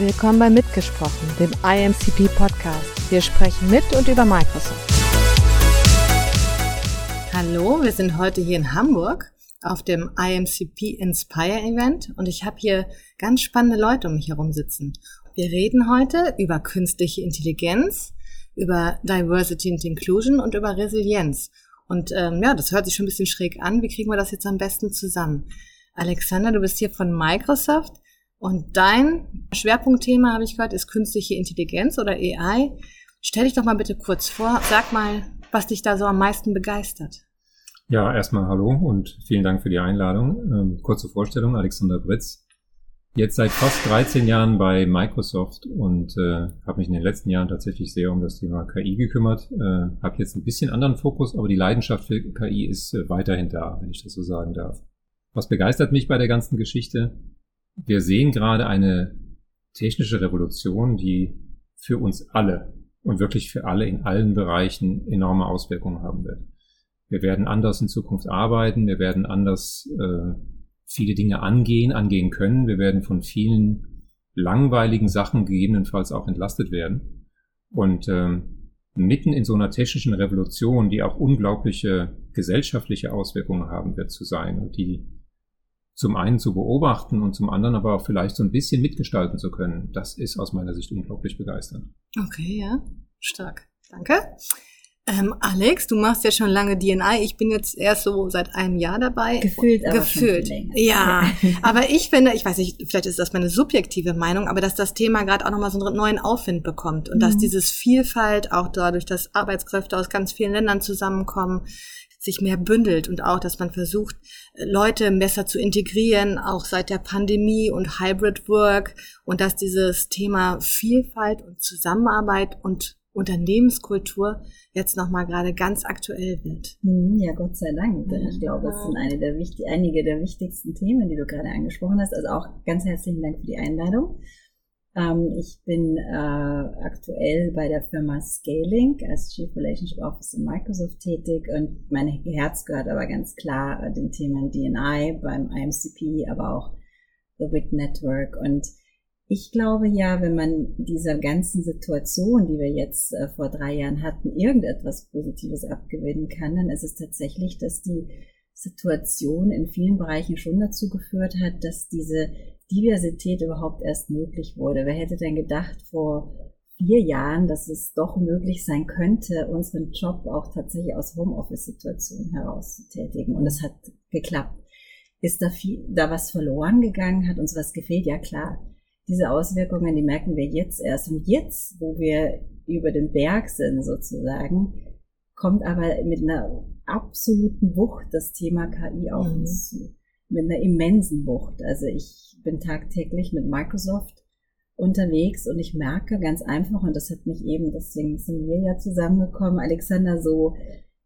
Willkommen bei Mitgesprochen, dem IMCP Podcast. Wir sprechen mit und über Microsoft. Hallo, wir sind heute hier in Hamburg auf dem IMCP Inspire Event und ich habe hier ganz spannende Leute um mich herum sitzen. Wir reden heute über künstliche Intelligenz, über Diversity and Inclusion und über Resilienz. Und ähm, ja, das hört sich schon ein bisschen schräg an. Wie kriegen wir das jetzt am besten zusammen? Alexander, du bist hier von Microsoft und dein Schwerpunktthema, habe ich gehört, ist künstliche Intelligenz oder AI. Stell dich doch mal bitte kurz vor, sag mal, was dich da so am meisten begeistert. Ja, erstmal hallo und vielen Dank für die Einladung. Ähm, kurze Vorstellung, Alexander Britz. Jetzt seit fast 13 Jahren bei Microsoft und äh, habe mich in den letzten Jahren tatsächlich sehr um das Thema KI gekümmert. Äh, habe jetzt ein bisschen anderen Fokus, aber die Leidenschaft für KI ist äh, weiterhin da, wenn ich das so sagen darf. Was begeistert mich bei der ganzen Geschichte? Wir sehen gerade eine technische Revolution, die für uns alle und wirklich für alle in allen Bereichen enorme Auswirkungen haben wird. Wir werden anders in Zukunft arbeiten, wir werden anders äh, viele Dinge angehen, angehen können, wir werden von vielen langweiligen Sachen gegebenenfalls auch entlastet werden. Und ähm, mitten in so einer technischen Revolution, die auch unglaubliche gesellschaftliche Auswirkungen haben wird zu sein und die zum einen zu beobachten und zum anderen aber auch vielleicht so ein bisschen mitgestalten zu können, das ist aus meiner Sicht unglaublich begeisternd. Okay, ja, stark. Danke. Ähm, Alex, du machst ja schon lange DNI. Ich bin jetzt erst so seit einem Jahr dabei. Gefühlt, aber Gefühlt. Schon ja, aber ich finde, ich weiß nicht, vielleicht ist das meine subjektive Meinung, aber dass das Thema gerade auch nochmal so einen neuen Aufwind bekommt und mhm. dass dieses Vielfalt auch dadurch, dass Arbeitskräfte aus ganz vielen Ländern zusammenkommen, sich mehr bündelt und auch, dass man versucht, Leute besser zu integrieren, auch seit der Pandemie und Hybrid Work und dass dieses Thema Vielfalt und Zusammenarbeit und Unternehmenskultur jetzt nochmal gerade ganz aktuell wird. Hm, ja, Gott sei Dank. Denn ich glaube, es sind eine der wichtig, einige der wichtigsten Themen, die du gerade angesprochen hast. Also auch ganz herzlichen Dank für die Einladung. Ähm, ich bin äh, aktuell bei der Firma Scaling als Chief Relationship Officer in Microsoft tätig und mein Herz gehört aber ganz klar äh, den Themen DNI beim IMCP, aber auch The WIC Network. Und ich glaube ja, wenn man dieser ganzen Situation, die wir jetzt äh, vor drei Jahren hatten, irgendetwas Positives abgewinnen kann, dann ist es tatsächlich, dass die Situation in vielen Bereichen schon dazu geführt hat, dass diese Diversität überhaupt erst möglich wurde. Wer hätte denn gedacht vor vier Jahren, dass es doch möglich sein könnte, unseren Job auch tatsächlich aus Homeoffice-Situationen heraus zu tätigen? Und es hat geklappt. Ist da viel, da was verloren gegangen? Hat uns was gefehlt? Ja, klar. Diese Auswirkungen, die merken wir jetzt erst. Und jetzt, wo wir über den Berg sind sozusagen, kommt aber mit einer absoluten Wucht das Thema KI auf mhm. uns zu. Mit einer immensen Wucht. Also ich bin tagtäglich mit Microsoft unterwegs und ich merke ganz einfach, und das hat mich eben, deswegen sind wir ja zusammengekommen, Alexander, so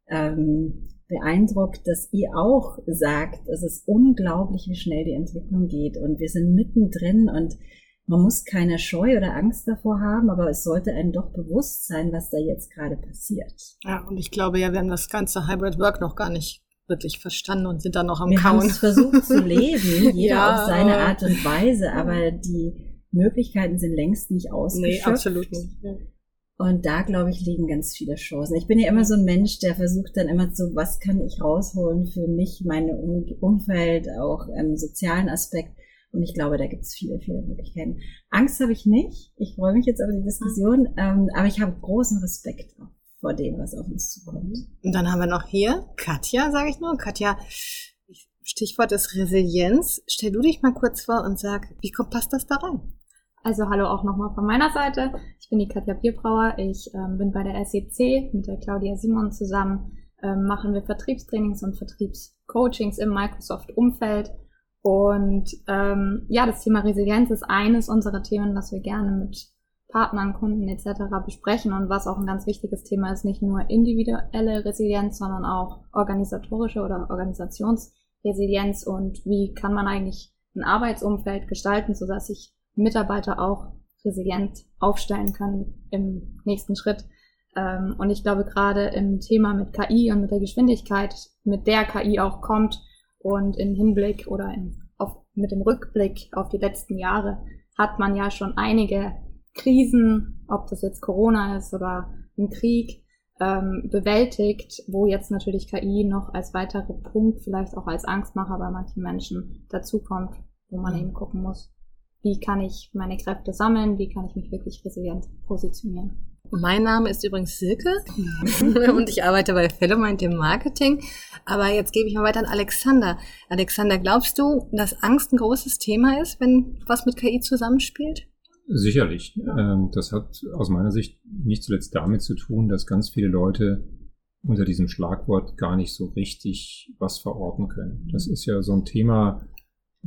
ähm, beeindruckt, dass ihr auch sagt, es ist unglaublich, wie schnell die Entwicklung geht und wir sind mittendrin und man muss keine Scheu oder Angst davor haben, aber es sollte einem doch bewusst sein, was da jetzt gerade passiert. Ja, und ich glaube ja, wir haben das ganze Hybrid Work noch gar nicht wirklich verstanden und sind dann noch am wir Kauen. Wir haben versucht zu leben, jeder ja, auf seine Art und Weise, aber die Möglichkeiten sind längst nicht ausgeschöpft. Nee, absolut nicht. Ja. Und da, glaube ich, liegen ganz viele Chancen. Ich bin ja immer so ein Mensch, der versucht dann immer so, was kann ich rausholen für mich, mein Umfeld, auch im sozialen Aspekt. Und ich glaube, da gibt es viele, viele Möglichkeiten. Angst habe ich nicht. Ich freue mich jetzt über die Diskussion, ähm, aber ich habe großen Respekt vor dem, was auf uns zukommt. Und dann haben wir noch hier Katja, sage ich nur. Katja, Stichwort ist Resilienz. Stell du dich mal kurz vor und sag, wie kommt, passt das da rein? Also hallo auch nochmal von meiner Seite. Ich bin die Katja Bierbrauer. Ich ähm, bin bei der SEC mit der Claudia Simon zusammen. Ähm, machen wir Vertriebstrainings und Vertriebscoachings im Microsoft-Umfeld und ähm, ja, das Thema Resilienz ist eines unserer Themen, was wir gerne mit Partnern, Kunden etc. besprechen und was auch ein ganz wichtiges Thema ist, nicht nur individuelle Resilienz, sondern auch organisatorische oder Organisationsresilienz und wie kann man eigentlich ein Arbeitsumfeld gestalten, sodass sich Mitarbeiter auch resilient aufstellen können im nächsten Schritt. Ähm, und ich glaube gerade im Thema mit KI und mit der Geschwindigkeit, mit der KI auch kommt, und in Hinblick oder in, auf, mit dem Rückblick auf die letzten Jahre hat man ja schon einige Krisen, ob das jetzt Corona ist oder ein Krieg, ähm, bewältigt, wo jetzt natürlich KI noch als weiterer Punkt, vielleicht auch als Angstmacher bei manchen Menschen dazukommt, wo man mhm. eben gucken muss, wie kann ich meine Kräfte sammeln, wie kann ich mich wirklich resilient positionieren. Mein Name ist übrigens Silke und ich arbeite bei Fellowmind im Marketing. Aber jetzt gebe ich mal weiter an Alexander. Alexander, glaubst du, dass Angst ein großes Thema ist, wenn was mit KI zusammenspielt? Sicherlich. Ähm, das hat aus meiner Sicht nicht zuletzt damit zu tun, dass ganz viele Leute unter diesem Schlagwort gar nicht so richtig was verorten können. Das ist ja so ein Thema,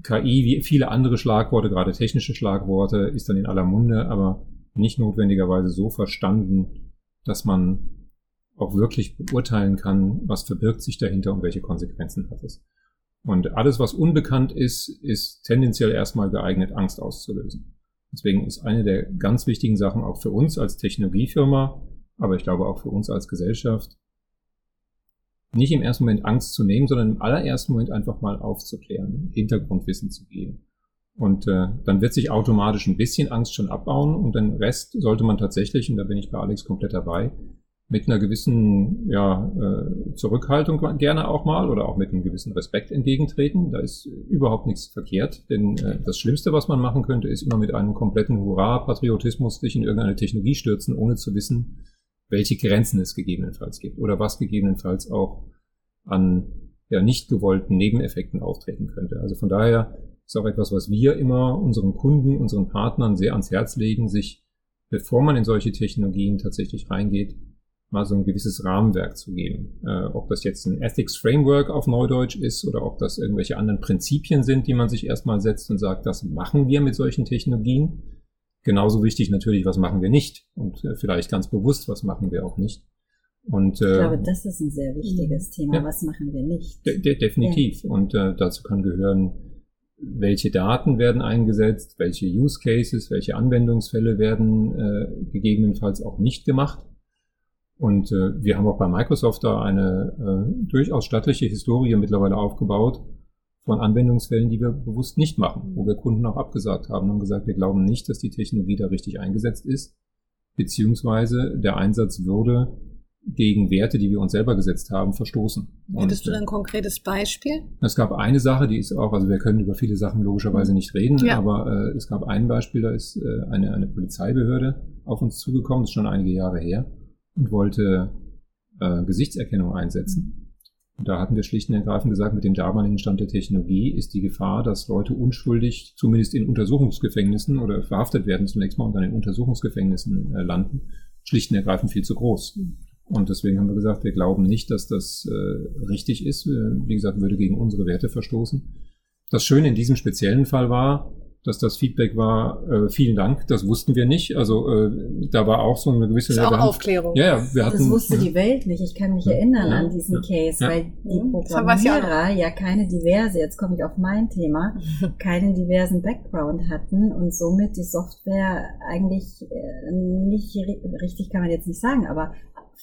KI, wie viele andere Schlagworte, gerade technische Schlagworte, ist dann in aller Munde, aber nicht notwendigerweise so verstanden, dass man auch wirklich beurteilen kann, was verbirgt sich dahinter und welche Konsequenzen hat es. Und alles, was unbekannt ist, ist tendenziell erstmal geeignet, Angst auszulösen. Deswegen ist eine der ganz wichtigen Sachen auch für uns als Technologiefirma, aber ich glaube auch für uns als Gesellschaft, nicht im ersten Moment Angst zu nehmen, sondern im allerersten Moment einfach mal aufzuklären, Hintergrundwissen zu geben. Und äh, dann wird sich automatisch ein bisschen Angst schon abbauen und den Rest sollte man tatsächlich, und da bin ich bei Alex komplett dabei, mit einer gewissen ja, äh, Zurückhaltung gerne auch mal oder auch mit einem gewissen Respekt entgegentreten. Da ist überhaupt nichts verkehrt, denn äh, das Schlimmste, was man machen könnte, ist immer mit einem kompletten Hurra-Patriotismus sich in irgendeine Technologie stürzen, ohne zu wissen, welche Grenzen es gegebenenfalls gibt oder was gegebenenfalls auch an ja, nicht gewollten Nebeneffekten auftreten könnte. Also von daher ist auch etwas, was wir immer unseren Kunden, unseren Partnern sehr ans Herz legen, sich, bevor man in solche Technologien tatsächlich reingeht, mal so ein gewisses Rahmenwerk zu geben. Äh, ob das jetzt ein Ethics Framework auf Neudeutsch ist oder ob das irgendwelche anderen Prinzipien sind, die man sich erstmal setzt und sagt, das machen wir mit solchen Technologien. Genauso wichtig natürlich, was machen wir nicht und äh, vielleicht ganz bewusst, was machen wir auch nicht. Und, äh, ich glaube, das ist ein sehr wichtiges Thema. Ja, was machen wir nicht? De de definitiv. Ja. Und äh, dazu kann gehören, welche Daten werden eingesetzt, welche Use Cases, welche Anwendungsfälle werden äh, gegebenenfalls auch nicht gemacht. Und äh, wir haben auch bei Microsoft da eine äh, durchaus stattliche Historie mittlerweile aufgebaut von Anwendungsfällen, die wir bewusst nicht machen, wo wir Kunden auch abgesagt haben und gesagt, wir glauben nicht, dass die Technologie da richtig eingesetzt ist, beziehungsweise der Einsatz würde gegen Werte, die wir uns selber gesetzt haben, verstoßen. Hättest und, du da ein konkretes Beispiel? Es gab eine Sache, die ist auch, also wir können über viele Sachen logischerweise nicht reden, ja. aber äh, es gab ein Beispiel, da ist äh, eine, eine Polizeibehörde auf uns zugekommen, das ist schon einige Jahre her, und wollte äh, Gesichtserkennung einsetzen. Und da hatten wir schlicht und ergreifend gesagt, mit dem damaligen Stand der Technologie ist die Gefahr, dass Leute unschuldig zumindest in Untersuchungsgefängnissen oder verhaftet werden zunächst mal und dann in Untersuchungsgefängnissen äh, landen, schlicht und ergreifend viel zu groß. Und deswegen haben wir gesagt, wir glauben nicht, dass das äh, richtig ist. Wie gesagt, würde gegen unsere Werte verstoßen. Das Schöne in diesem speziellen Fall war, dass das Feedback war, äh, vielen Dank, das wussten wir nicht. Also äh, da war auch so eine gewisse... Das ist auch Aufklärung. Ja, ja, wir hatten, das wusste die Welt nicht. Ich kann mich ja, erinnern ja, an diesen ja, Case, weil die Programmierer ja keine diverse, jetzt komme ich auf mein Thema, keinen diversen Background hatten und somit die Software eigentlich äh, nicht richtig, kann man jetzt nicht sagen, aber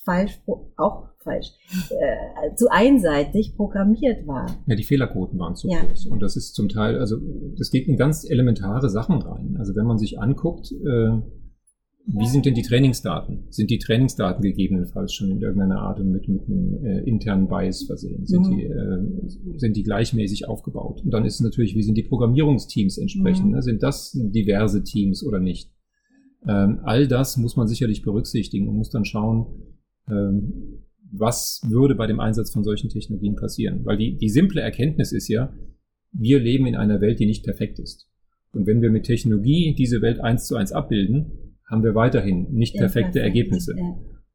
falsch, auch falsch, äh, zu einseitig programmiert war. Ja, die Fehlerquoten waren zu ja. groß. Und das ist zum Teil, also das geht in ganz elementare Sachen rein. Also wenn man sich anguckt, äh, wie sind denn die Trainingsdaten? Sind die Trainingsdaten gegebenenfalls schon in irgendeiner Art mit, mit einem äh, internen Bias versehen? Sind, mhm. die, äh, sind die gleichmäßig aufgebaut? Und dann ist es natürlich, wie sind die Programmierungsteams entsprechend? Mhm. Ne? Sind das diverse Teams oder nicht? Ähm, all das muss man sicherlich berücksichtigen und muss dann schauen, ähm, was würde bei dem Einsatz von solchen Technologien passieren? Weil die, die simple Erkenntnis ist ja, wir leben in einer Welt, die nicht perfekt ist. Und wenn wir mit Technologie diese Welt eins zu eins abbilden, haben wir weiterhin nicht perfekte Ergebnisse.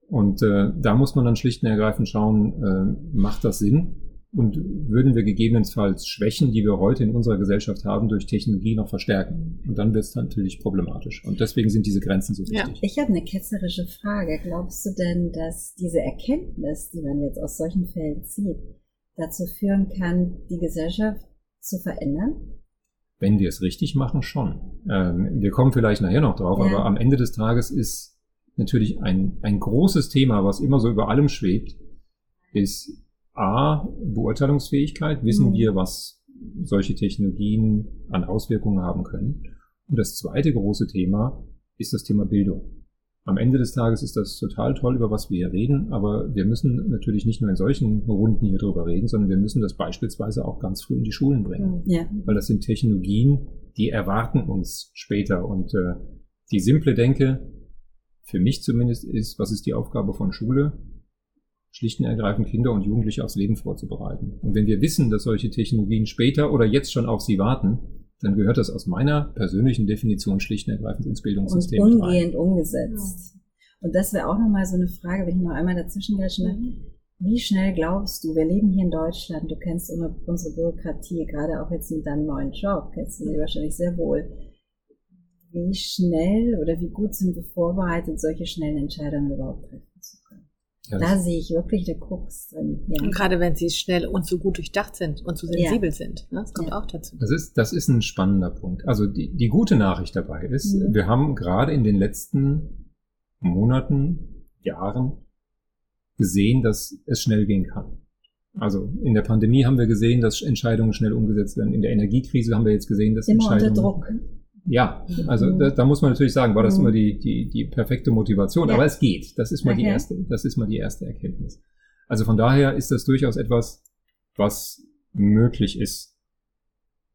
Und äh, da muss man dann schlicht und ergreifend schauen, äh, macht das Sinn? Und würden wir gegebenenfalls Schwächen, die wir heute in unserer Gesellschaft haben, durch Technologie noch verstärken? Und dann wird es natürlich problematisch. Und deswegen sind diese Grenzen so wichtig. Ja. Ich habe eine ketzerische Frage. Glaubst du denn, dass diese Erkenntnis, die man jetzt aus solchen Fällen zieht, dazu führen kann, die Gesellschaft zu verändern? Wenn wir es richtig machen, schon. Ähm, wir kommen vielleicht nachher noch drauf, ja. aber am Ende des Tages ist natürlich ein, ein großes Thema, was immer so über allem schwebt, ist A, Beurteilungsfähigkeit, wissen mhm. wir, was solche Technologien an Auswirkungen haben können. Und das zweite große Thema ist das Thema Bildung. Am Ende des Tages ist das total toll, über was wir hier reden, aber wir müssen natürlich nicht nur in solchen Runden hier drüber reden, sondern wir müssen das beispielsweise auch ganz früh in die Schulen bringen. Ja. Weil das sind Technologien, die erwarten uns später. Und äh, die simple Denke, für mich zumindest, ist, was ist die Aufgabe von Schule? Schlicht und ergreifend Kinder und Jugendliche aufs Leben vorzubereiten. Und wenn wir wissen, dass solche Technologien später oder jetzt schon auf sie warten, dann gehört das aus meiner persönlichen Definition schlicht und ergreifend ins Bildungssystem. Und umgehend rein. umgesetzt. Ja. Und das wäre auch nochmal so eine Frage, wenn ich noch einmal dazwischen grätsche. Mhm. Wie schnell glaubst du, wir leben hier in Deutschland, du kennst unsere Bürokratie, gerade auch jetzt mit deinem neuen Job, kennst du sie wahrscheinlich sehr wohl. Wie schnell oder wie gut sind wir vorbereitet, solche schnellen Entscheidungen überhaupt treffen? Ja, da sehe ich wirklich der Krux drin. Ja. Und gerade wenn sie schnell und so gut durchdacht sind und so sensibel ja. sind. Ne? Das kommt auch dazu. Das ist, das ist ein spannender Punkt. Also die, die gute Nachricht dabei ist, mhm. wir haben gerade in den letzten Monaten, Jahren gesehen, dass es schnell gehen kann. Also in der Pandemie haben wir gesehen, dass Entscheidungen schnell umgesetzt werden. In der Energiekrise haben wir jetzt gesehen, dass Immer Entscheidungen... Unter Druck. Ja, also da, da, muss man natürlich sagen, war das mhm. immer die, die, die perfekte Motivation. Ja. Aber es geht. Das ist mal okay. die erste, das ist mal die erste Erkenntnis. Also von daher ist das durchaus etwas, was möglich ist.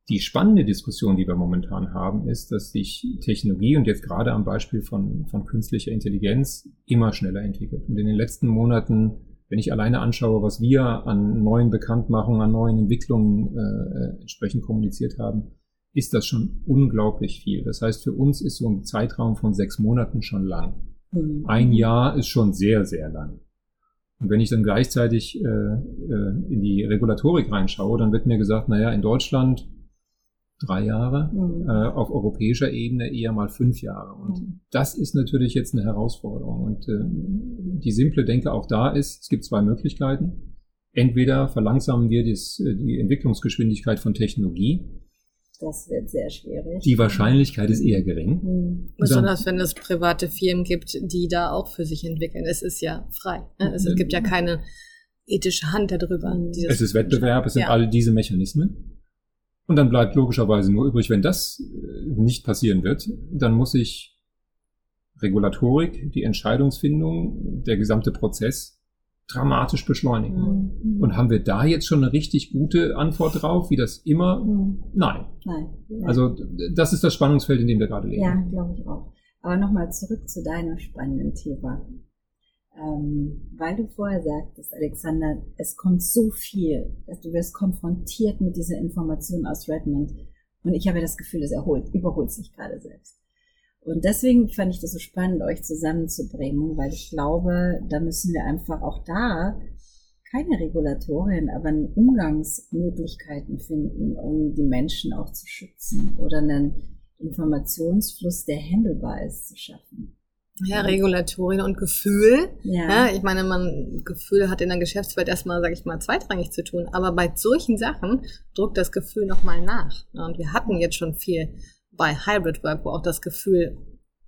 Die spannende Diskussion, die wir momentan haben, ist, dass sich Technologie und jetzt gerade am Beispiel von, von künstlicher Intelligenz immer schneller entwickelt. Und in den letzten Monaten, wenn ich alleine anschaue, was wir an neuen Bekanntmachungen, an neuen Entwicklungen äh, entsprechend kommuniziert haben, ist das schon unglaublich viel. Das heißt, für uns ist so ein Zeitraum von sechs Monaten schon lang. Mhm. Ein Jahr ist schon sehr, sehr lang. Und wenn ich dann gleichzeitig äh, äh, in die Regulatorik reinschaue, dann wird mir gesagt, naja, in Deutschland drei Jahre, mhm. äh, auf europäischer Ebene eher mal fünf Jahre. Und mhm. das ist natürlich jetzt eine Herausforderung. Und äh, die simple Denke auch da ist, es gibt zwei Möglichkeiten. Entweder verlangsamen wir dies, äh, die Entwicklungsgeschwindigkeit von Technologie, das wird sehr schwierig. Die Wahrscheinlichkeit ist eher gering. Mhm. Besonders wenn es private Firmen gibt, die da auch für sich entwickeln. Es ist ja frei. Ne? Es gibt ja keine ethische Hand darüber. Mhm. Es ist Wettbewerb, es sind ja. all diese Mechanismen. Und dann bleibt logischerweise nur übrig, wenn das äh, nicht passieren wird, dann muss ich Regulatorik, die Entscheidungsfindung, der gesamte Prozess dramatisch beschleunigen. Mhm. Und haben wir da jetzt schon eine richtig gute Antwort drauf, wie das immer? Mhm. Nein. Nein. Nein. Also das ist das Spannungsfeld, in dem wir gerade leben. Ja, glaube ich auch. Aber nochmal zurück zu deinem spannenden Thema. Ähm, weil du vorher sagtest, Alexander, es kommt so viel, dass du wirst konfrontiert mit dieser Information aus Redmond. Und ich habe das Gefühl, es erholt, überholt sich gerade selbst. Und deswegen fand ich das so spannend, euch zusammenzubringen, weil ich glaube, da müssen wir einfach auch da keine Regulatorien, aber Umgangsmöglichkeiten finden, um die Menschen auch zu schützen oder einen Informationsfluss, der handelbar ist, zu schaffen. Ja, Regulatorien und Gefühl. Ja. ja. Ich meine, man Gefühl hat in der Geschäftswelt erstmal, sage ich mal, zweitrangig zu tun. Aber bei solchen Sachen druckt das Gefühl nochmal nach. Und wir hatten jetzt schon viel bei Hybrid Work, wo auch das Gefühl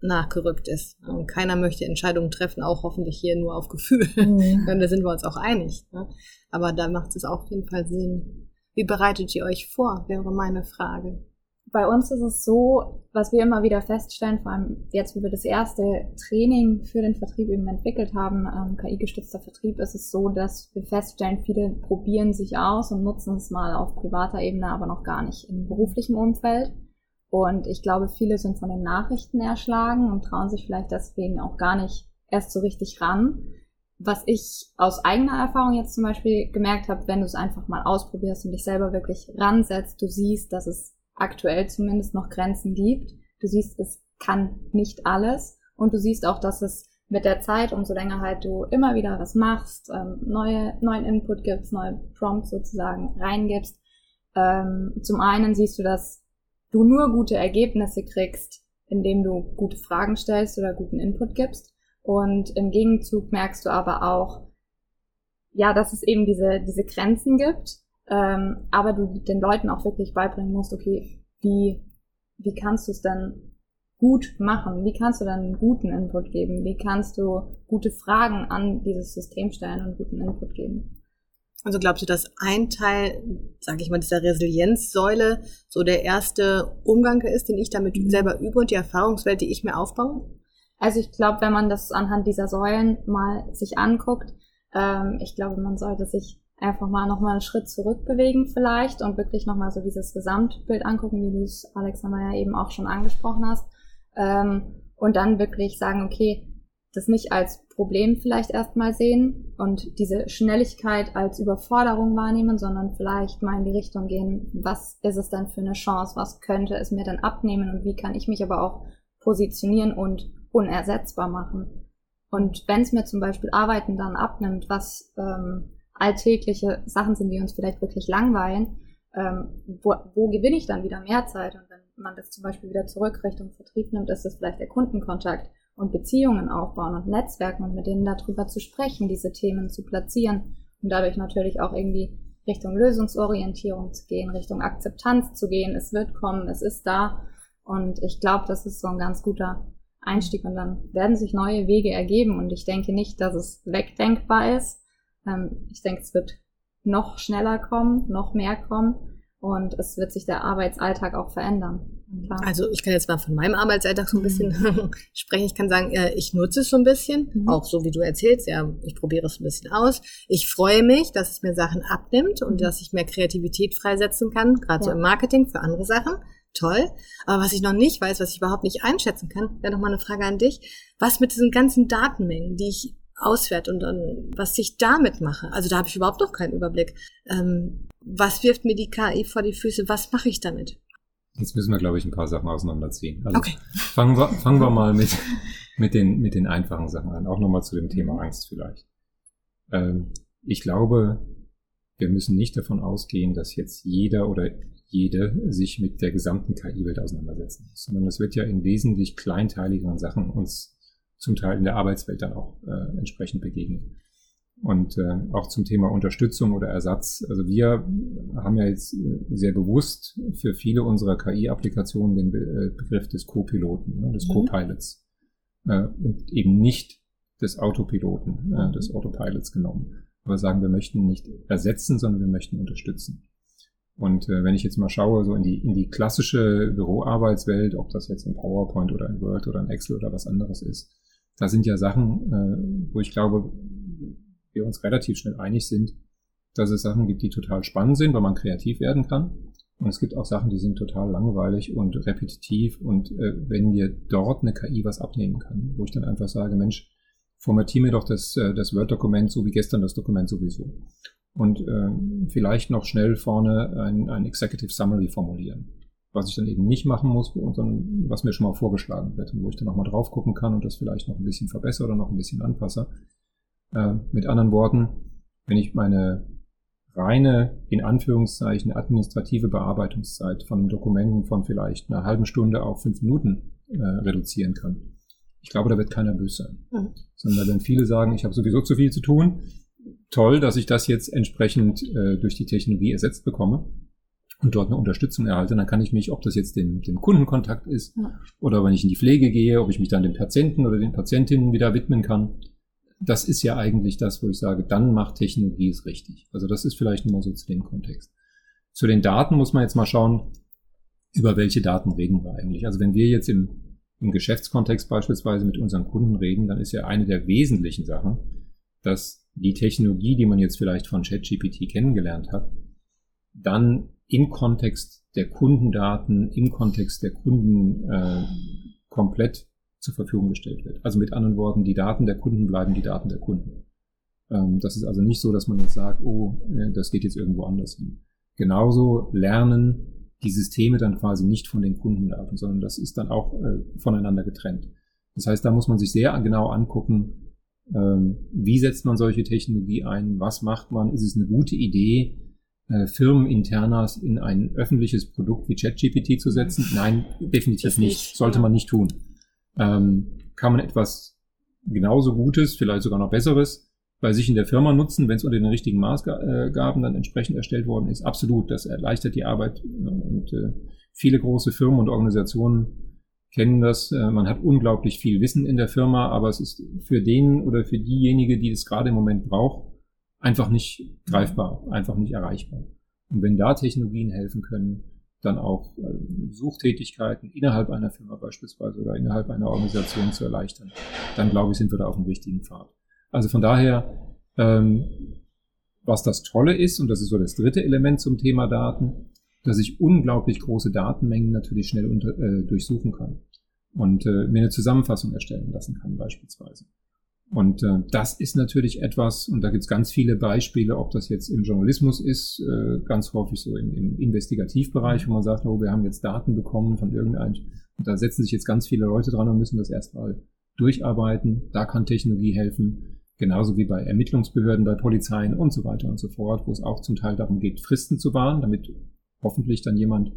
nachgerückt ist. Und keiner möchte Entscheidungen treffen, auch hoffentlich hier nur auf Gefühl. Mhm. da sind wir uns auch einig. Ne? Aber da macht es auf jeden Fall Sinn. Wie bereitet ihr euch vor, wäre meine Frage. Bei uns ist es so, was wir immer wieder feststellen, vor allem jetzt, wo wir das erste Training für den Vertrieb eben entwickelt haben, ähm, KI-gestützter Vertrieb, ist es so, dass wir feststellen, viele probieren sich aus und nutzen es mal auf privater Ebene, aber noch gar nicht im beruflichen Umfeld. Und ich glaube, viele sind von den Nachrichten erschlagen und trauen sich vielleicht deswegen auch gar nicht erst so richtig ran. Was ich aus eigener Erfahrung jetzt zum Beispiel gemerkt habe, wenn du es einfach mal ausprobierst und dich selber wirklich ransetzt, du siehst, dass es aktuell zumindest noch Grenzen gibt. Du siehst, es kann nicht alles. Und du siehst auch, dass es mit der Zeit, umso länger halt du immer wieder was machst, ähm, neue, neuen Input gibst, neue Prompts sozusagen reingibst. Ähm, zum einen siehst du, dass du nur gute Ergebnisse kriegst, indem du gute Fragen stellst oder guten Input gibst. Und im Gegenzug merkst du aber auch, ja, dass es eben diese, diese Grenzen gibt, ähm, aber du den Leuten auch wirklich beibringen musst, okay, wie, wie kannst du es denn gut machen? Wie kannst du dann einen guten Input geben? Wie kannst du gute Fragen an dieses System stellen und guten Input geben? Also glaubst du, dass ein Teil, sage ich mal, dieser Resilienzsäule so der erste Umgang ist, den ich damit mhm. selber übe und die Erfahrungswelt, die ich mir aufbaue? Also ich glaube, wenn man das anhand dieser Säulen mal sich anguckt, ähm, ich glaube, man sollte sich einfach mal nochmal einen Schritt zurückbewegen vielleicht und wirklich nochmal so dieses Gesamtbild angucken, wie du es, Alexander, ja eben auch schon angesprochen hast. Ähm, und dann wirklich sagen, okay, das nicht als Problem vielleicht erstmal sehen und diese Schnelligkeit als Überforderung wahrnehmen, sondern vielleicht mal in die Richtung gehen, was ist es denn für eine Chance, was könnte es mir dann abnehmen und wie kann ich mich aber auch positionieren und unersetzbar machen. Und wenn es mir zum Beispiel Arbeiten dann abnimmt, was ähm, alltägliche Sachen sind, die uns vielleicht wirklich langweilen, ähm, wo, wo gewinne ich dann wieder mehr Zeit? Und wenn man das zum Beispiel wieder zurück Richtung Vertrieb nimmt, ist es vielleicht der Kundenkontakt und Beziehungen aufbauen und Netzwerken und mit denen darüber zu sprechen, diese Themen zu platzieren und dadurch natürlich auch irgendwie Richtung Lösungsorientierung zu gehen, Richtung Akzeptanz zu gehen. Es wird kommen, es ist da. Und ich glaube, das ist so ein ganz guter Einstieg und dann werden sich neue Wege ergeben und ich denke nicht, dass es wegdenkbar ist. Ähm, ich denke, es wird noch schneller kommen, noch mehr kommen und es wird sich der Arbeitsalltag auch verändern. Klar. Also ich kann jetzt mal von meinem Arbeitsalltag so ein bisschen mhm. sprechen. Ich kann sagen, ich nutze es so ein bisschen, mhm. auch so wie du erzählst. Ja, ich probiere es ein bisschen aus. Ich freue mich, dass es mir Sachen abnimmt und mhm. dass ich mehr Kreativität freisetzen kann, gerade ja. so im Marketing für andere Sachen. Toll. Aber was ich noch nicht weiß, was ich überhaupt nicht einschätzen kann, wäre noch mal eine Frage an dich. Was mit diesen ganzen Datenmengen, die ich auswerte und, und was ich damit mache? Also da habe ich überhaupt noch keinen Überblick. Ähm, was wirft mir die KI vor die Füße? Was mache ich damit? Jetzt müssen wir, glaube ich, ein paar Sachen auseinanderziehen. Also okay. fangen wir, fangen wir mal mit, mit, den, mit den einfachen Sachen an. Auch nochmal zu dem Thema. Angst vielleicht. Ähm, ich glaube, wir müssen nicht davon ausgehen, dass jetzt jeder oder jede sich mit der gesamten KI-Welt auseinandersetzen muss, sondern es wird ja in wesentlich kleinteiligeren Sachen uns zum Teil in der Arbeitswelt dann auch äh, entsprechend begegnen. Und äh, auch zum Thema Unterstützung oder Ersatz. Also wir haben ja jetzt äh, sehr bewusst für viele unserer KI-Applikationen den Be äh, Begriff des Co-Piloten, ne, des mhm. Co-Pilots äh, und eben nicht des Autopiloten, äh, mhm. des Autopilots genommen. Aber sagen, wir möchten nicht ersetzen, sondern wir möchten unterstützen. Und äh, wenn ich jetzt mal schaue, so in die, in die klassische Büroarbeitswelt, ob das jetzt in PowerPoint oder in Word oder in Excel oder was anderes ist, da sind ja Sachen, äh, wo ich glaube, wir uns relativ schnell einig sind, dass es Sachen gibt, die total spannend sind, weil man kreativ werden kann. Und es gibt auch Sachen, die sind total langweilig und repetitiv. Und äh, wenn mir dort eine KI was abnehmen kann, wo ich dann einfach sage, Mensch, formatiere mir doch das, äh, das Word-Dokument so wie gestern das Dokument sowieso. Und äh, vielleicht noch schnell vorne ein, ein Executive Summary formulieren. Was ich dann eben nicht machen muss, sondern was mir schon mal vorgeschlagen wird und wo ich dann nochmal drauf gucken kann und das vielleicht noch ein bisschen verbessere oder noch ein bisschen anpasse. Äh, mit anderen Worten, wenn ich meine reine, in Anführungszeichen, administrative Bearbeitungszeit von Dokumenten von vielleicht einer halben Stunde auf fünf Minuten äh, reduzieren kann. Ich glaube, da wird keiner böse sein. Mhm. Sondern wenn viele sagen, ich habe sowieso zu viel zu tun, toll, dass ich das jetzt entsprechend äh, durch die Technologie ersetzt bekomme und dort eine Unterstützung erhalte, dann kann ich mich, ob das jetzt dem, dem Kundenkontakt ist ja. oder wenn ich in die Pflege gehe, ob ich mich dann dem Patienten oder den Patientinnen wieder widmen kann, das ist ja eigentlich das, wo ich sage, dann macht Technologie es richtig. Also das ist vielleicht nur so zu dem Kontext. Zu den Daten muss man jetzt mal schauen, über welche Daten reden wir eigentlich. Also wenn wir jetzt im, im Geschäftskontext beispielsweise mit unseren Kunden reden, dann ist ja eine der wesentlichen Sachen, dass die Technologie, die man jetzt vielleicht von ChatGPT kennengelernt hat, dann im Kontext der Kundendaten, im Kontext der Kunden äh, komplett zur Verfügung gestellt wird. Also mit anderen Worten, die Daten der Kunden bleiben die Daten der Kunden. Ähm, das ist also nicht so, dass man jetzt sagt, oh, das geht jetzt irgendwo anders hin. Genauso lernen die Systeme dann quasi nicht von den Kundendaten, sondern das ist dann auch äh, voneinander getrennt. Das heißt, da muss man sich sehr genau angucken, ähm, wie setzt man solche Technologie ein, was macht man, ist es eine gute Idee, äh, Firmeninternas in ein öffentliches Produkt wie ChatGPT zu setzen? Nein, definitiv nicht. Sollte man nicht tun ähm, kann man etwas genauso Gutes, vielleicht sogar noch Besseres bei sich in der Firma nutzen, wenn es unter den richtigen Maßgaben dann entsprechend erstellt worden ist. Absolut, das erleichtert die Arbeit und äh, viele große Firmen und Organisationen kennen das. Äh, man hat unglaublich viel Wissen in der Firma, aber es ist für den oder für diejenige, die es gerade im Moment braucht, einfach nicht greifbar, einfach nicht erreichbar. Und wenn da Technologien helfen können, dann auch äh, Suchtätigkeiten innerhalb einer Firma beispielsweise oder innerhalb einer Organisation zu erleichtern, dann glaube ich, sind wir da auf dem richtigen Pfad. Also von daher, ähm, was das Tolle ist, und das ist so das dritte Element zum Thema Daten, dass ich unglaublich große Datenmengen natürlich schnell unter, äh, durchsuchen kann und äh, mir eine Zusammenfassung erstellen lassen kann beispielsweise. Und äh, das ist natürlich etwas, und da gibt es ganz viele Beispiele, ob das jetzt im Journalismus ist, äh, ganz häufig so im, im Investigativbereich, wo man sagt, oh, wir haben jetzt Daten bekommen von irgendeinem, und da setzen sich jetzt ganz viele Leute dran und müssen das erstmal durcharbeiten. Da kann Technologie helfen. Genauso wie bei Ermittlungsbehörden, bei Polizeien und so weiter und so fort, wo es auch zum Teil darum geht, Fristen zu wahren, damit hoffentlich dann jemand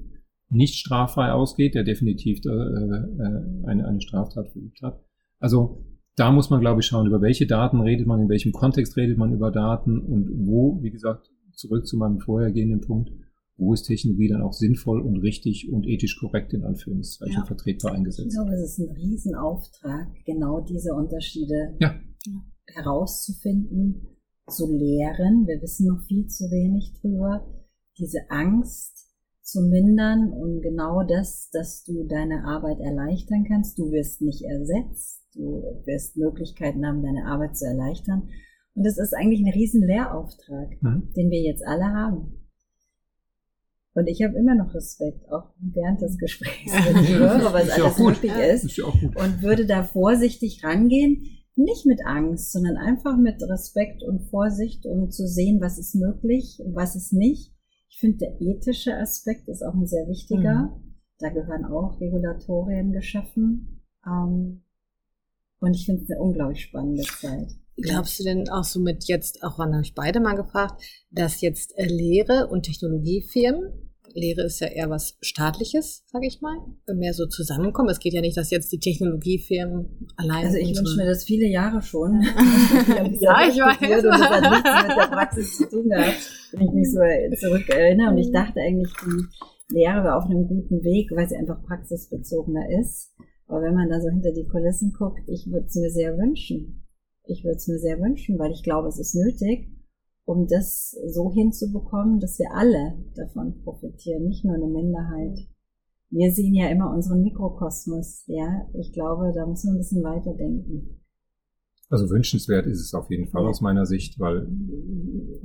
nicht straffrei ausgeht, der definitiv äh, äh, eine, eine Straftat verübt hat. Also da muss man, glaube ich, schauen, über welche Daten redet man, in welchem Kontext redet man über Daten und wo, wie gesagt, zurück zu meinem vorhergehenden Punkt, wo ist Technologie dann auch sinnvoll und richtig und ethisch korrekt in Anführungszeichen ja. vertretbar eingesetzt. Ich glaube, es ist ein Riesenauftrag, genau diese Unterschiede ja. herauszufinden, zu lehren. Wir wissen noch viel zu wenig drüber. Diese Angst zu mindern und genau das, dass du deine Arbeit erleichtern kannst. Du wirst nicht ersetzt Du wirst Möglichkeiten haben, deine Arbeit zu erleichtern. Und das ist eigentlich ein riesen Lehrauftrag, mhm. den wir jetzt alle haben. Und ich habe immer noch Respekt, auch während des Gesprächs, wenn ich höre, was alles möglich ist. ist und würde da vorsichtig rangehen, nicht mit Angst, sondern einfach mit Respekt und Vorsicht, um zu sehen, was ist möglich und was ist nicht. Ich finde, der ethische Aspekt ist auch ein sehr wichtiger. Mhm. Da gehören auch Regulatorien geschaffen. Ähm, und ich finde es eine unglaublich spannende Zeit. Glaubst du denn auch so mit jetzt, auch an euch beide mal gefragt, dass jetzt äh, Lehre und Technologiefirmen, Lehre ist ja eher was Staatliches, sage ich mal, mehr so zusammenkommen? Es geht ja nicht, dass jetzt die Technologiefirmen allein. Also ich wünsche mir das viele Jahre schon. ja, ich weiß. Und das hat nichts mit der Praxis zu tun gehabt, wenn ich mich so zurückerinnere. Und ich dachte eigentlich, die Lehre war auf einem guten Weg, weil sie einfach praxisbezogener ist. Aber wenn man da so hinter die Kulissen guckt, ich würde es mir sehr wünschen. Ich würde es mir sehr wünschen, weil ich glaube, es ist nötig, um das so hinzubekommen, dass wir alle davon profitieren, nicht nur eine Minderheit. Wir sehen ja immer unseren Mikrokosmos, ja. Ich glaube, da muss man ein bisschen weiter denken. Also wünschenswert ist es auf jeden Fall aus meiner Sicht, weil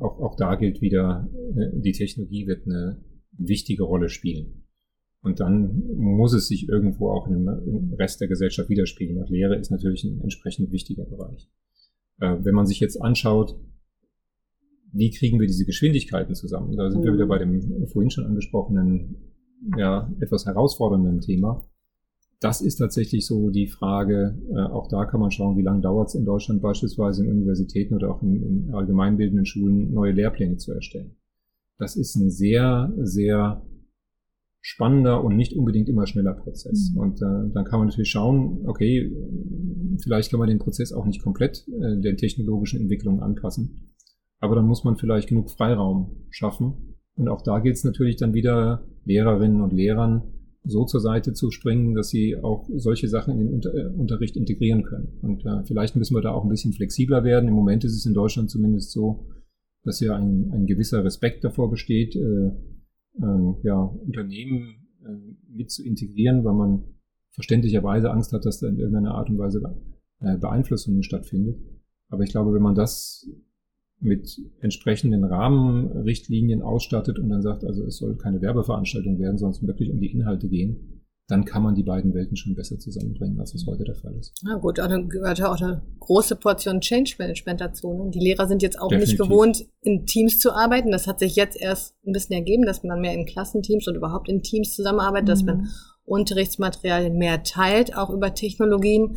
auch, auch da gilt wieder, äh, die Technologie wird eine wichtige Rolle spielen. Und dann muss es sich irgendwo auch im, Rest der Gesellschaft widerspiegeln. Und Lehre ist natürlich ein entsprechend wichtiger Bereich. Äh, wenn man sich jetzt anschaut, wie kriegen wir diese Geschwindigkeiten zusammen? Da sind mhm. wir wieder bei dem vorhin schon angesprochenen, ja, etwas herausfordernden Thema. Das ist tatsächlich so die Frage, äh, auch da kann man schauen, wie lange dauert es in Deutschland beispielsweise in Universitäten oder auch in, in allgemeinbildenden Schulen neue Lehrpläne zu erstellen. Das ist ein sehr, sehr spannender und nicht unbedingt immer schneller Prozess. Mhm. Und äh, dann kann man natürlich schauen, okay, vielleicht kann man den Prozess auch nicht komplett äh, den technologischen Entwicklungen anpassen. Aber dann muss man vielleicht genug Freiraum schaffen. Und auch da gilt es natürlich dann wieder, Lehrerinnen und Lehrern so zur Seite zu springen, dass sie auch solche Sachen in den Unter äh, Unterricht integrieren können. Und äh, vielleicht müssen wir da auch ein bisschen flexibler werden. Im Moment ist es in Deutschland zumindest so, dass ja ein, ein gewisser Respekt davor besteht, äh, ähm, ja, Unternehmen äh, mit zu integrieren, weil man verständlicherweise Angst hat, dass da in irgendeiner Art und Weise äh, Beeinflussungen stattfindet. Aber ich glaube, wenn man das mit entsprechenden Rahmenrichtlinien ausstattet und dann sagt, also es soll keine Werbeveranstaltung werden, sondern es wirklich um die Inhalte gehen, dann kann man die beiden Welten schon besser zusammenbringen, als es heute der Fall ist. Na gut, dann gehört ja auch eine große Portion Change Management dazu. Ne? Die Lehrer sind jetzt auch Definitiv. nicht gewohnt, in Teams zu arbeiten. Das hat sich jetzt erst ein bisschen ergeben, dass man mehr in Klassenteams und überhaupt in Teams zusammenarbeitet, mhm. dass man Unterrichtsmaterialien mehr teilt, auch über Technologien.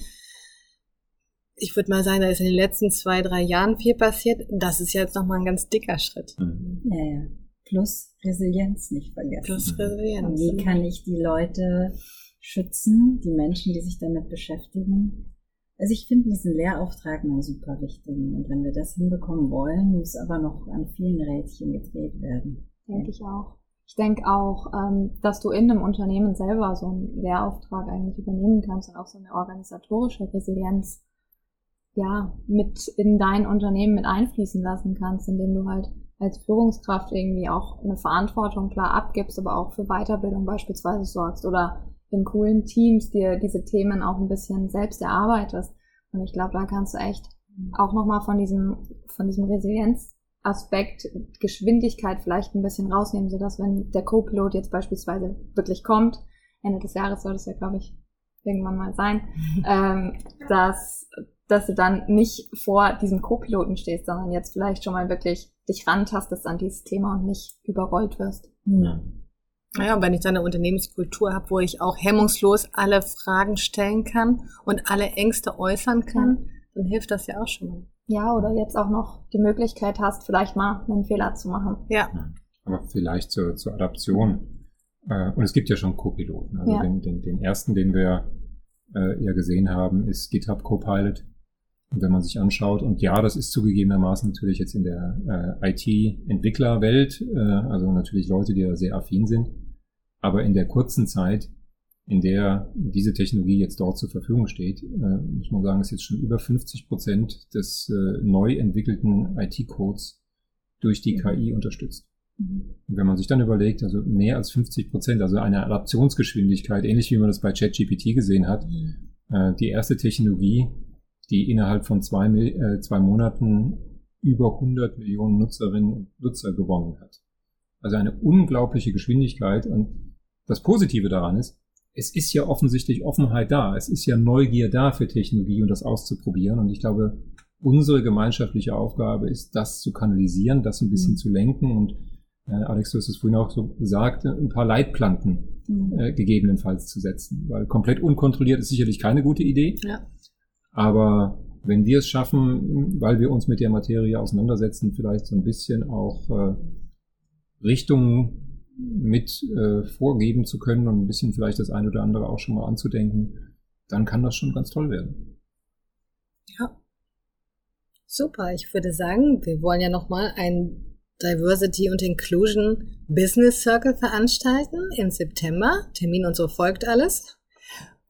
Ich würde mal sagen, da ist in den letzten zwei, drei Jahren viel passiert. Das ist jetzt nochmal ein ganz dicker Schritt. Mhm. Ja, ja. Plus Resilienz nicht vergessen. Plus Resilienz. Wie kann ich die Leute schützen, die Menschen, die sich damit beschäftigen? Also ich finde diesen Lehrauftrag mal super wichtig. Und wenn wir das hinbekommen wollen, muss aber noch an vielen Rädchen gedreht werden. Denke ich auch. Ich denke auch, ähm, dass du in einem Unternehmen selber so einen Lehrauftrag eigentlich übernehmen kannst und auch so eine organisatorische Resilienz ja, mit in dein Unternehmen mit einfließen lassen kannst, indem du halt als Führungskraft irgendwie auch eine Verantwortung klar abgibst, aber auch für Weiterbildung beispielsweise sorgst oder in coolen Teams dir diese Themen auch ein bisschen selbst erarbeitest. Und ich glaube, da kannst du echt auch nochmal von diesem, von diesem Resilienzaspekt Geschwindigkeit vielleicht ein bisschen rausnehmen, sodass wenn der Co-Pilot jetzt beispielsweise wirklich kommt, Ende des Jahres soll das ja, glaube ich, irgendwann mal sein, ähm, dass, dass du dann nicht vor diesem Co-Piloten stehst, sondern jetzt vielleicht schon mal wirklich dich rantastest an dieses Thema und nicht überrollt wirst. Ja. Naja, wenn ich dann eine Unternehmenskultur habe, wo ich auch hemmungslos alle Fragen stellen kann und alle Ängste äußern kann, ja. dann hilft das ja auch schon mal. Ja, oder jetzt auch noch die Möglichkeit hast, vielleicht mal einen Fehler zu machen. Ja. Aber vielleicht zur, zur Adaption. Äh, und es gibt ja schon Co-Piloten. Also ja. den, den, den ersten, den wir äh, ja gesehen haben, ist GitHub Copilot. Und wenn man sich anschaut, und ja, das ist zugegebenermaßen natürlich jetzt in der äh, IT-Entwicklerwelt, äh, also natürlich Leute, die da sehr affin sind, aber in der kurzen Zeit, in der diese Technologie jetzt dort zur Verfügung steht, äh, muss man sagen, ist jetzt schon über 50 Prozent des äh, neu entwickelten IT-Codes durch die KI unterstützt. Und wenn man sich dann überlegt, also mehr als 50 Prozent, also eine Adaptionsgeschwindigkeit, ähnlich wie man das bei ChatGPT gesehen hat, äh, die erste Technologie, die innerhalb von zwei, äh, zwei Monaten über 100 Millionen Nutzerinnen und Nutzer gewonnen hat. Also eine unglaubliche Geschwindigkeit. Und das Positive daran ist, es ist ja offensichtlich Offenheit da. Es ist ja Neugier da für Technologie und das auszuprobieren. Und ich glaube, unsere gemeinschaftliche Aufgabe ist, das zu kanalisieren, das ein bisschen mhm. zu lenken und äh, Alex, du hast es vorhin auch so gesagt, ein paar Leitplanken mhm. äh, gegebenenfalls zu setzen. Weil komplett unkontrolliert ist sicherlich keine gute Idee. Ja. Aber wenn wir es schaffen, weil wir uns mit der Materie auseinandersetzen, vielleicht so ein bisschen auch äh, Richtungen mit äh, vorgeben zu können und ein bisschen vielleicht das eine oder andere auch schon mal anzudenken, dann kann das schon ganz toll werden. Ja. Super. Ich würde sagen, wir wollen ja nochmal ein Diversity und Inclusion Business Circle veranstalten im September. Termin und so folgt alles.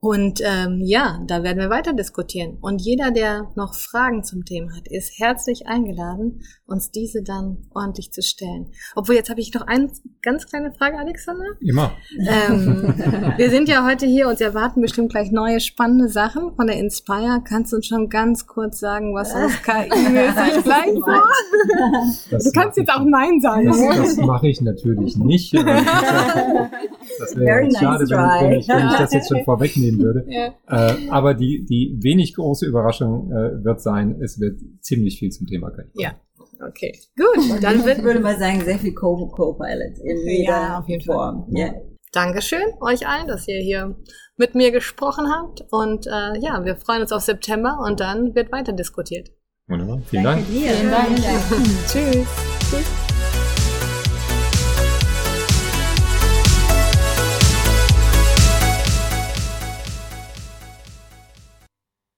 Und ähm, ja, da werden wir weiter diskutieren. Und jeder, der noch Fragen zum Thema hat, ist herzlich eingeladen, uns diese dann ordentlich zu stellen. Obwohl, jetzt habe ich noch eine ganz kleine Frage, Alexander. Immer. Ähm, wir sind ja heute hier und erwarten bestimmt gleich neue spannende Sachen von der Inspire. Kannst du uns schon ganz kurz sagen, was uns KI-mäßig gleich war? Du kannst jetzt auch Nein sagen. Das, das mache ich natürlich nicht. Das wäre nice schade, wenn, wenn, ich, wenn ich das jetzt schon vorwegnehme nehmen würde. Ja. Äh, aber die, die wenig große Überraschung äh, wird sein, es wird ziemlich viel zum Thema KI. Ja. Okay, gut. Dann wird, würde man sagen, sehr viel Co-Pilot in jeder ja, auf jeden Form. Fall. Ja. Dankeschön euch allen, dass ihr hier mit mir gesprochen habt. Und äh, ja, wir freuen uns auf September und dann wird weiter diskutiert. Wunderbar. Vielen Danke Dank. Dir. Vielen Dank. Tschüss. Tschüss.